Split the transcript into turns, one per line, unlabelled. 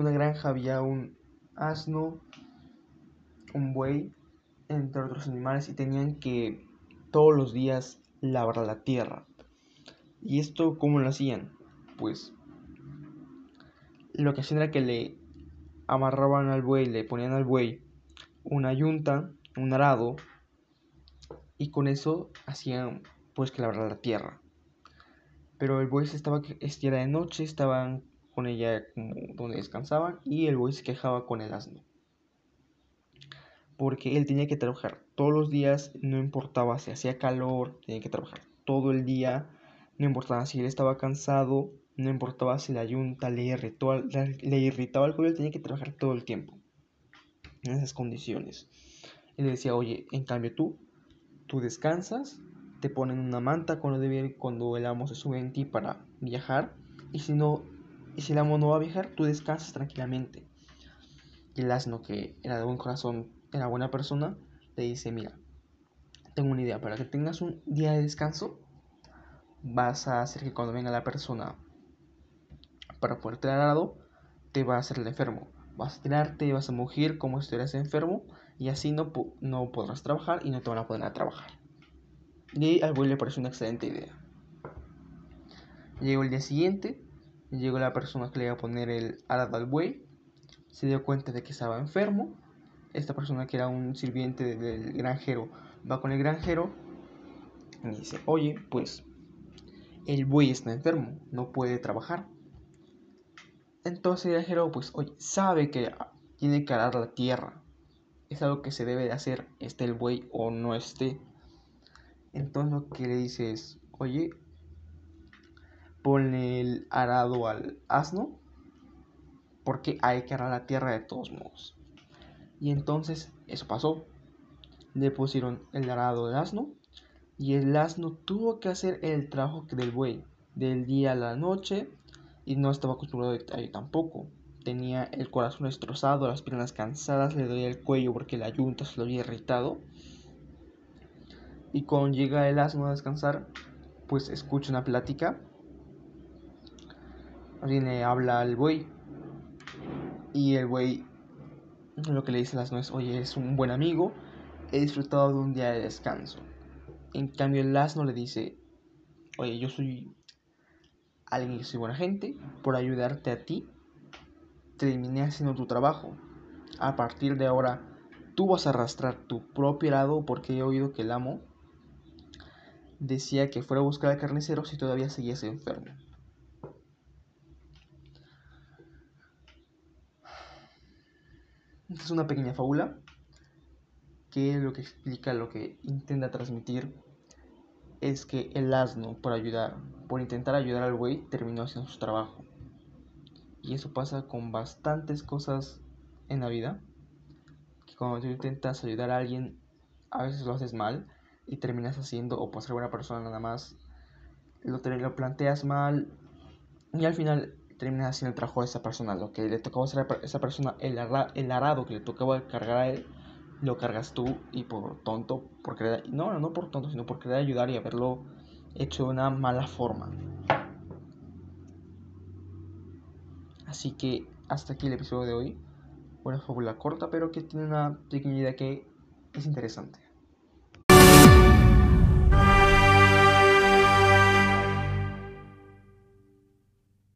granja había un asno, un buey, entre otros animales, y tenían que todos los días labrar la tierra. ¿Y esto cómo lo hacían? Pues lo que hacían era que le amarraban al buey, le ponían al buey una yunta, un arado, y con eso hacían pues que labrar la tierra. Pero el buey se estaba, este era de noche, estaban con ella como donde descansaban, y el buey se quejaba con el asno porque él tenía que trabajar todos los días, no importaba si hacía calor, tenía que trabajar todo el día, no importaba si él estaba cansado, no importaba si la yunta le, le irritaba el cuello, tenía que trabajar todo el tiempo en esas condiciones. Él decía, oye, en cambio tú, tú descansas, te ponen una manta cuando, debe, cuando el amo se sube en ti para viajar, y si no, y si el amo no va a viajar, tú descansas tranquilamente. Y el asno que era de buen corazón la buena persona, le dice, mira, tengo una idea, para que tengas un día de descanso, vas a hacer que cuando venga la persona para poderte dar arado, te va a hacer el enfermo. Vas a tirarte, vas a mugir como si estuvieras enfermo y así no, no podrás trabajar y no te van a poder a trabajar. Y al buey le pareció una excelente idea. Llegó el día siguiente, llegó la persona que le iba a poner el arado al buey, se dio cuenta de que estaba enfermo esta persona que era un sirviente del granjero va con el granjero y dice, oye, pues el buey está enfermo, no puede trabajar. Entonces el granjero, pues, oye, sabe que tiene que arar la tierra. Es algo que se debe de hacer, esté el buey o no esté. Entonces lo que le dice es, oye, ponle el arado al asno, porque hay que arar la tierra de todos modos. Y entonces eso pasó. Le pusieron el arado del asno y el asno tuvo que hacer el trabajo del buey del día a la noche y no estaba acostumbrado a ello tampoco. Tenía el corazón destrozado, las piernas cansadas, le dolía el cuello porque la yunta se lo había irritado. Y cuando llega el asno a descansar, pues escucha una plática. Viene, habla al buey. Y el buey lo que le dice las nueces, oye, es un buen amigo, he disfrutado de un día de descanso. En cambio, el asno le dice, oye, yo soy alguien que soy buena gente, por ayudarte a ti, terminé haciendo tu trabajo. A partir de ahora, tú vas a arrastrar tu propio arado porque he oído que el amo decía que fuera a buscar al carnicero si todavía seguías enfermo. Esta es una pequeña fábula que lo que explica, lo que intenta transmitir es que el asno por ayudar, por intentar ayudar al buey, terminó haciendo su trabajo. Y eso pasa con bastantes cosas en la vida. Que cuando tú intentas ayudar a alguien, a veces lo haces mal y terminas haciendo, o por ser buena persona nada más, lo, lo planteas mal y al final terminas haciendo el trabajo de esa persona. Lo que le tocaba hacer a esa persona, el, el arado que le tocaba cargar a él, lo cargas tú y por tonto, por querer, no, no por tonto, sino por querer ayudar y haberlo hecho de una mala forma. Así que hasta aquí el episodio de hoy. Una fábula corta, pero que tiene una pequeña idea que es interesante.